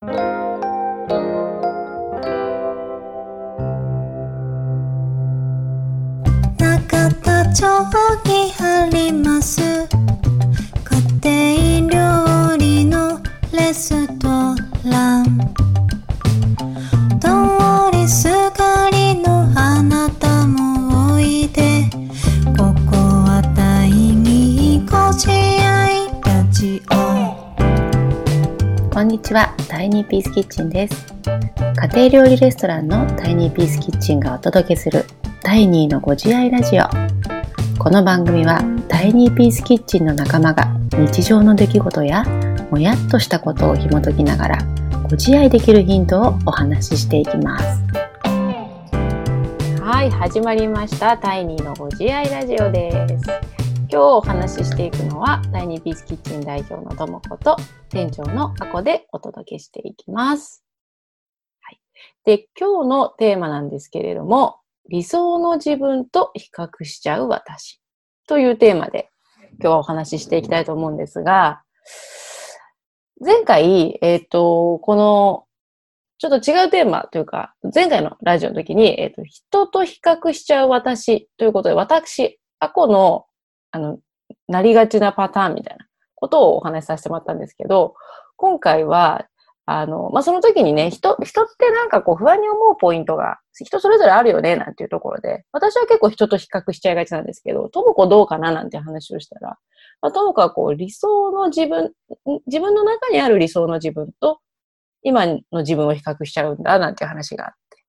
中田町にありますこんにちは、タイニーピースキッチンです。家庭料理レストランのタイニーピースキッチンがお届けする第2のご自愛ラジオ。この番組はタイニーピースキッチンの仲間が日常の出来事やもやっとしたことを紐解きながらご自愛できるヒントをお話ししていきます。はい、始まりました。タイニーのご自愛ラジオです。今日お話ししていくのは、タイニーピースキッチン代表のともこと、店長のあこでお届けしていきます。はい。で、今日のテーマなんですけれども、理想の自分と比較しちゃう私というテーマで今日はお話ししていきたいと思うんですが、前回、えっ、と、この、ちょっと違うテーマというか、前回のラジオの時に、えっ、と、人と比較しちゃう私ということで、私、あこの、あの、なりがちなパターンみたいなことをお話しさせてもらったんですけど、今回は、あの、まあ、その時にね、人、人ってなんかこう不安に思うポイントが人それぞれあるよね、なんていうところで、私は結構人と比較しちゃいがちなんですけど、ともこどうかななんて話をしたら、まあ、ともこはこう理想の自分、自分の中にある理想の自分と今の自分を比較しちゃうんだ、なんていう話があって。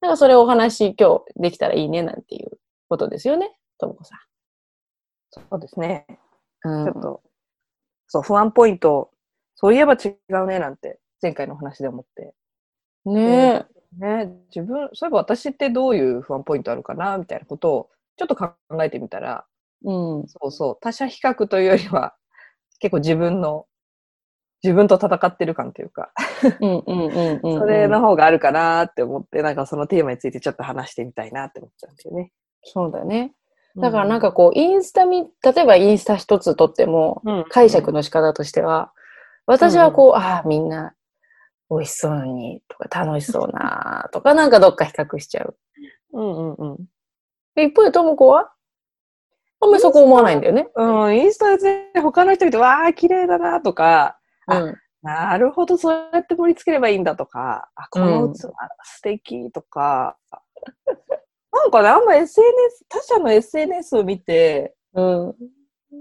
なんかそれをお話今日できたらいいね、なんていうことですよね、ともこさん。そうですね。うんちょっと、そう、不安ポイント、そういえば違うね、なんて、前回の話で思って。ねえ。ね、自分、そういえば私ってどういう不安ポイントあるかな、みたいなことを、ちょっと考えてみたら、うん。そうそう、他者比較というよりは、結構自分の、自分と戦ってる感というか、うんうんうんうん。それの方があるかなって思って、なんかそのテーマについてちょっと話してみたいなって思ったんですよね。そうだね。だからなんかこう、インスタ見、例えばインスタ一つ撮っても、うん、解釈の仕方としては、私はこう、ああ、みんな美味しそうにとか楽しそうなとか、なんかどっか比較しちゃう。うんうんうん。で一方でともこは？あんまりそこ思わないんだよね。うん、インスタで他の人見て、わあ、綺麗だなとか、あうん。なるほど、そうやって盛り付ければいいんだとか、あ、このうん器、素敵とか、なんかね、あんま SNS、他者の SNS を見て、うん。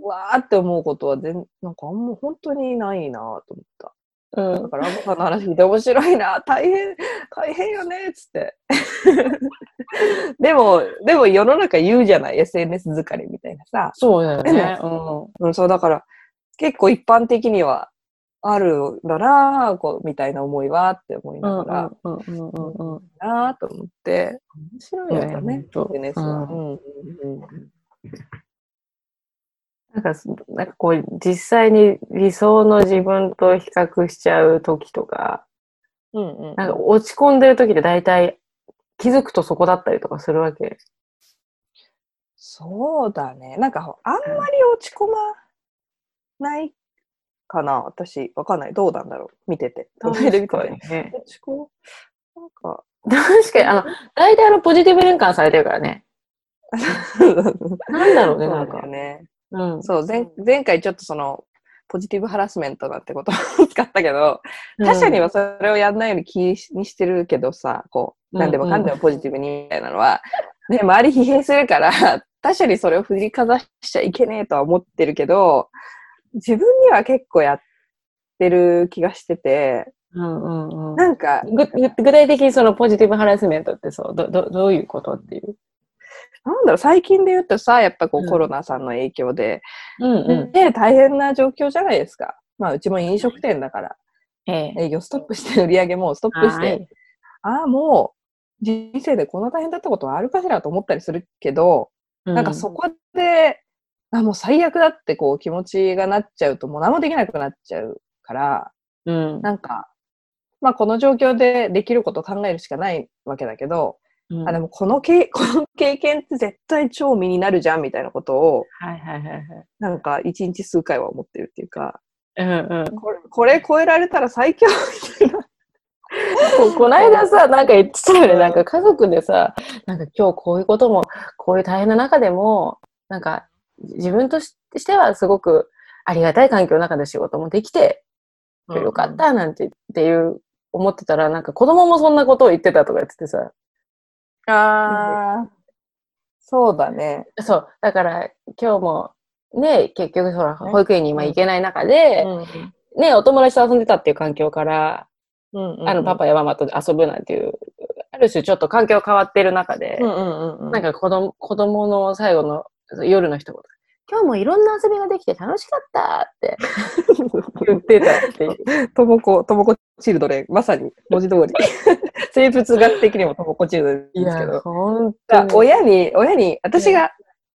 わーって思うことは全、なんかあんま本当にないなと思った。うんだ。から、アボさんの話聞いて面白いな、大変、大変よね、つって。でも、でも世の中言うじゃない、SNS 疲れみたいなさ。そうだよね。うん、そう、だから、結構一般的にはあるなぁ、こう、みたいな思いはって思いながら、んうんうんうんうん。なぁと思って、面白いようんね、SNS は。ううんんうんなんか、なんかこう、実際に理想の自分と比較しちゃう時とか、うんうんなんか落ち込んでる時で大体気づくとそこだったりとかするわけ。そうだね。なんか、あんまり落ち込まないかな、私。わかんない。どうなんだろう？見てて。隣で見てて。なんか、確かに、あの、大体あの、ポジティブ変換されてるからね。なんだろうね、なんか。ね。うん。そう、前前回ちょっとその、ポジティブハラスメントなんてことを使ったけど、他者にはそれをやんないように気にしてるけどさ、こう、うん何でもかんでもポジティブにみたいなのは、ね、周り疲弊するから、他者にそれを振りかざしちゃいけねえとは思ってるけど、自分には結構やってる気がしてて、うんうんうん。なんか、具体的にそのポジティブハラスメントってそう、ど、ど、どういうことっていう？なんだろう、最近で言うとさ、やっぱこううんコロナさんの影響で、うんうん。ね、大変な状況じゃないですか。まあ、うちも飲食店だから、ええ。営業ストップして、売り上げもストップして、はいああ、もう、人生でこんな大変だったことはあるかしらと思ったりするけど、なんかそこで、あ、もう最悪だってこう気持ちがなっちゃうと、もう何もできなくなっちゃうから、うん。なんか、まあこの状況でできることを考えるしかないわけだけど、うんあ、でもこの経この経験って絶対超身になるじゃんみたいなことを、はいはいはいはい。なんか一日数回は思ってるっていうか、うんうん。これこれ超えられたら最強みたいな。ここの間さ、なんか言ってたよね。なんか家族でさ、なんか今日こういうことも、こういう大変な中でも、なんか自分としてはすごくありがたい環境の中で仕事もできて、よかったなんてっていう思ってたら、なんか子供もそんなことを言ってたとか言っててさ。ああ、そうだね。そう。だから今日もね、結局そら保育園に今行けない中で、ね、お友達と遊んでたっていう環境から、あの、パパやママと遊ぶなんていう、ある種ちょっと環境変わってる中で、うんうんうん、なんか子供、子供の最後の夜の一言。今日もいろんな遊びができて楽しかったって言ってたっていう。ともこ、ともこチルドレン、まさに文字通り。生物学的にもともこチルドレンですけど。本当に。親に、親に、私が、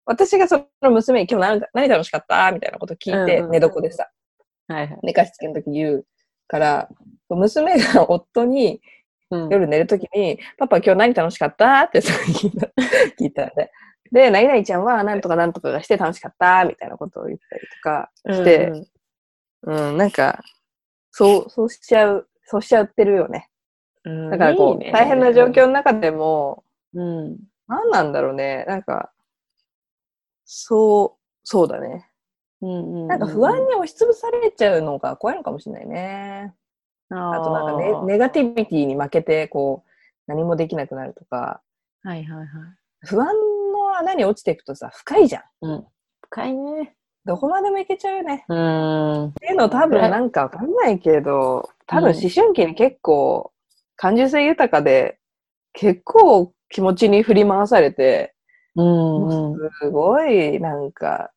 私がその娘に今日何何楽しかったみたいなこと聞いて、寝床でさ、はいはい、寝かしつけの時言うから、娘が夫に、夜寝るときに、パパ今日何楽しかったって 聞いた聞いたんで。で、何々ちゃんは何とか何とかがして楽しかったみたいなことを言ったりとかして、うん、うん、なんか、そう、そうしちゃう、そうしちゃってるよね。うん、だからこう、いいね、大変な状況の中でも、うん、何なんだろうね。なんか、そう、そうだね。うんうんうん、なんか不安に押しつぶされちゃうのが怖いのかもしれないね。あとなんかネネガティビティに負けて、こう、何もできなくなるとか。はいはいはい。不安の穴に落ちていくとさ、深いじゃん。うん。深いね。どこまでもいけちゃうよね。うん。っていうの多分なんかわかんないけど、多分思春期に結構感受性豊かで、結構気持ちに振り回されて、うん、うん、すごいなんか、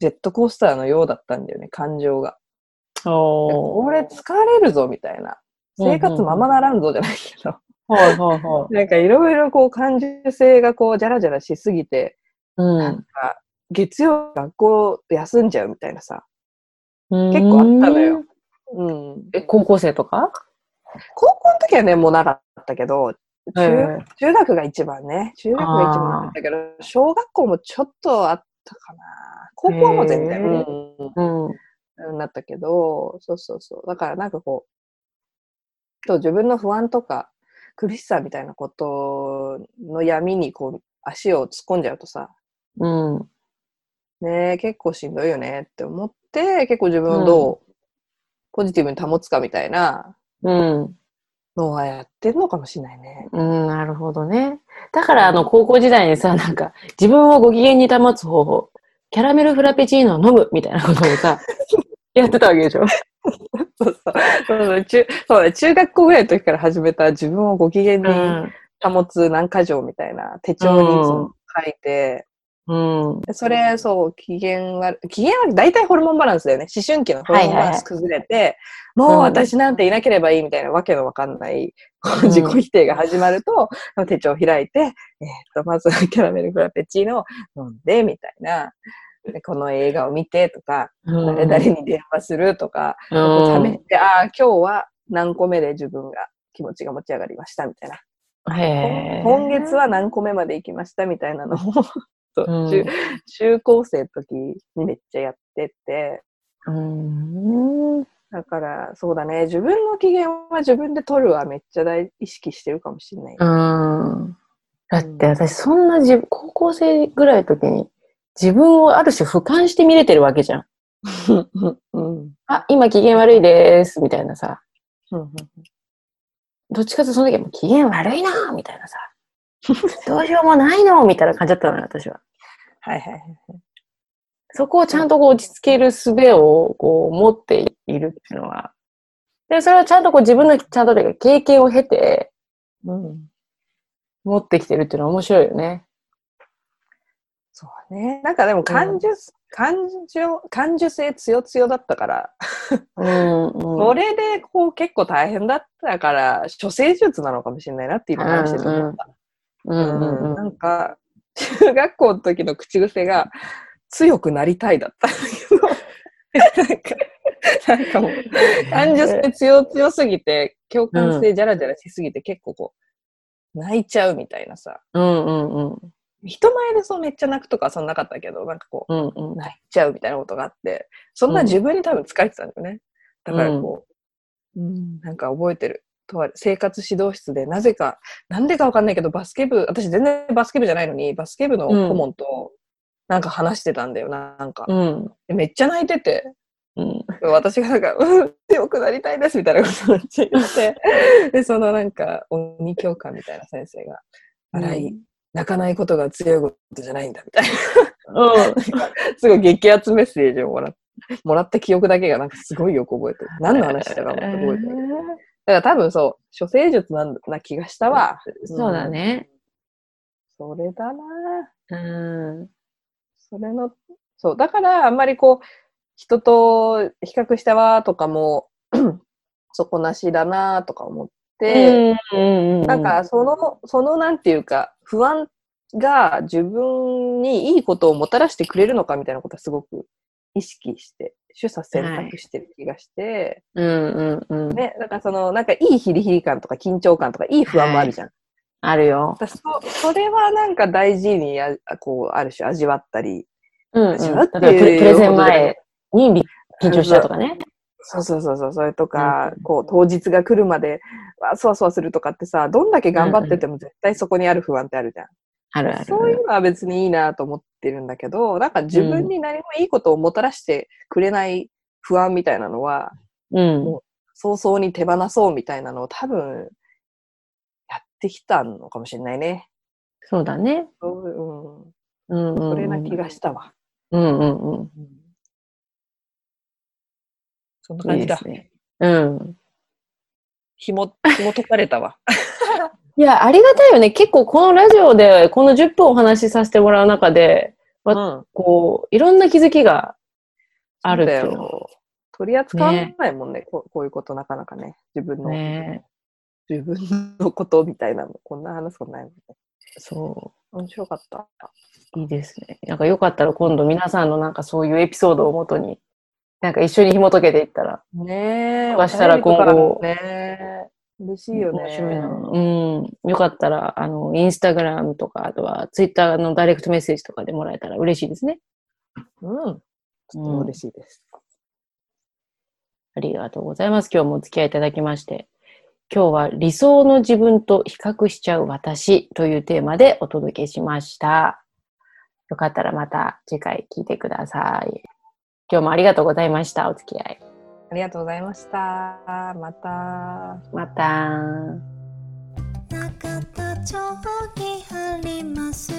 ジェットコースターのようだったんだよね、感情が。これ疲れるぞ、みたいな。生活ままならんぞじゃないけど。はいはいはい。なんかいろいろこう感受性がこうじゃらじゃらしすぎて、うん、なんか月曜学校休んじゃうみたいなさ、結構あったのよ。うん。え、高校生とか？高校の時はね、もうなかったけど、中中学が一番ね。中学が一番だったけど、小学校もちょっとあったかな。高校はもう全然、うん、うん、なったけど、そうそうそう。だからなんかこう、と自分の不安とか苦しさみたいなことの闇にこう足を突っ込んじゃうとさ、うん、ね結構しんどいよねって思って、結構自分をどうポジティブに保つかみたいなうん。のはやってんのかもしれないね。うん、なるほどね。だから、あの、高校時代にさ、なんか、自分をご機嫌に保つ方法、キャラメルフラペチーノを飲むみたいなことをさ、やってたわけでしょ。そうそう。そう中そうね。中学校ぐらいの時から始めた自分をご機嫌に保つ何か条みたいな手帳に書いて、うん、それ、そう、機嫌は、機嫌は大体ホルモンバランスだよね。思春期のホルモンバランス崩れて、もう私なんていなければいいみたいなわけのわかんない、うん、自己否定が始まると、手帳を開いて、えー、っと、まずキャラメルフラペチーノを飲んで、みたいな。でこの映画を見てとか、うん、誰々に電話するとか、うん、めて、ああ、今日は何個目で自分が気持ちが持ち上がりましたみたいな。今月は何個目まで行きましたみたいなのを うん、中中高生の時にめっちゃやってて、うん、だからそうだね。自分の機嫌は自分で取るはめっちゃ大意識してるかもしれない、うん、だって私そんな自高校生ぐらいの時に自分をある種俯瞰して見れてるわけじゃん。うん、あ今機嫌悪いですみたいなさ、うん、どっちかとその時は機嫌悪いなみたいなさどうしようもないのみたいな感じだったのよ、私は。はいはいはい。そこをちゃんとこう落ち着ける術をこう持っているっていうのは。で、それをちゃんとこう自分のちゃんと経験を経て、うん、持ってきてるっていうのは面白いよね。そうね。なんかでも感受、うん、感情、感受性強強だったから、うん、うん、それでこう結構大変だったから、処世術なのかもしれないなって今話してて思った。うんうんうん、なんか、中学校の時の口癖が、強くなりたいだったんだけど、なんか、なんかもう、感情性強強すぎて、共感性じゃらじゃらしすぎて、結構こう、泣いちゃうみたいなさ。うんうんうん。人前でそうめっちゃ泣くとかそんなかったけど、なんかこう、うんうん、泣いちゃうみたいなことがあって、そんな自分に多分疲れてたんだよね。だからこう、うん、なんか覚えてる。とある生活指導室で、なぜか、なんでかわかんないけど、バスケ部、私全然バスケ部じゃないのに、バスケ部の顧問と、なんか話してたんだよな、なんか。うん。でめっちゃ泣いてて、うん。私がなんか、うん、強くなりたいですみたいなことを言って言って、で、そのなんか、鬼教官みたいな先生が、笑い、泣かないことが強いことじゃないんだ、みたいな。うん。すごい激アツメッセージをもらっもらった記憶だけがなんかすごいよく覚えてる。何の話したかも覚えてる。だから多分そう、処世術なんな気がしたわ。そうだね。それだなうん。それの、そう、だからあんまりこう、人と比較したわとかも、底なしだなとか思って、うん、なんかその、そのなんていうか、不安が自分にいいことをもたらしてくれるのかみたいなことはすごく意識して、取捨選択してる気がして、うんうんうん。ね、だからその、なんかいいヒリヒリ感とか緊張感とかいい不安もあるじゃん。あるよ。そそれはなんか大事にあこうある種味わったりうん、うん。っていうプレゼン前にび緊張したとかね。そうそうそうそうそれとか、こう当日が来るまでわそわそわするとかってさどんだけ頑張ってても絶対そこにある不安ってあるじゃん、あるある。そういうのは別にいいなと思ってるんだけどなんか自分に何もいいことをもたらしてくれない不安みたいなのは、うん。早々に手放そうみたいなのを多分やってきたのかもしれないねそうだね。そう、うんうん、うん、それな気がしたわ、うんうんうん。そんな感じだいいですね。うん。紐 紐解かれたわ いや、ありがたいよね。結構このラジオでこの10分お話しさせてもらう中で、うんこう、いろんな気づきがあるっよ。取り扱わないもんねこうこういうことなかなかね。自分の、ね。自分のことみたいなの。こんな話すことないもんね。そ面白かった。う。いいですね。なんかよかったら今度皆さんのなんかそういうエピソードをもとに、なんか一緒に紐解けていったらねえ。もしたら今後ね。嬉しいよね。うん。よかったら、あの、インスタグラムとか、あとはツイッターのダイレクトメッセージとかでもらえたら嬉しいですね。うん。とても嬉しいです。ありがとうございます。今日もお付き合いいただきまして。今日は理想の自分と比較しちゃう私というテーマでお届けしました。よかったらまた次回聞いてください。今日もありがとうございました。お付き合い。ありがとうございました。また。また。あります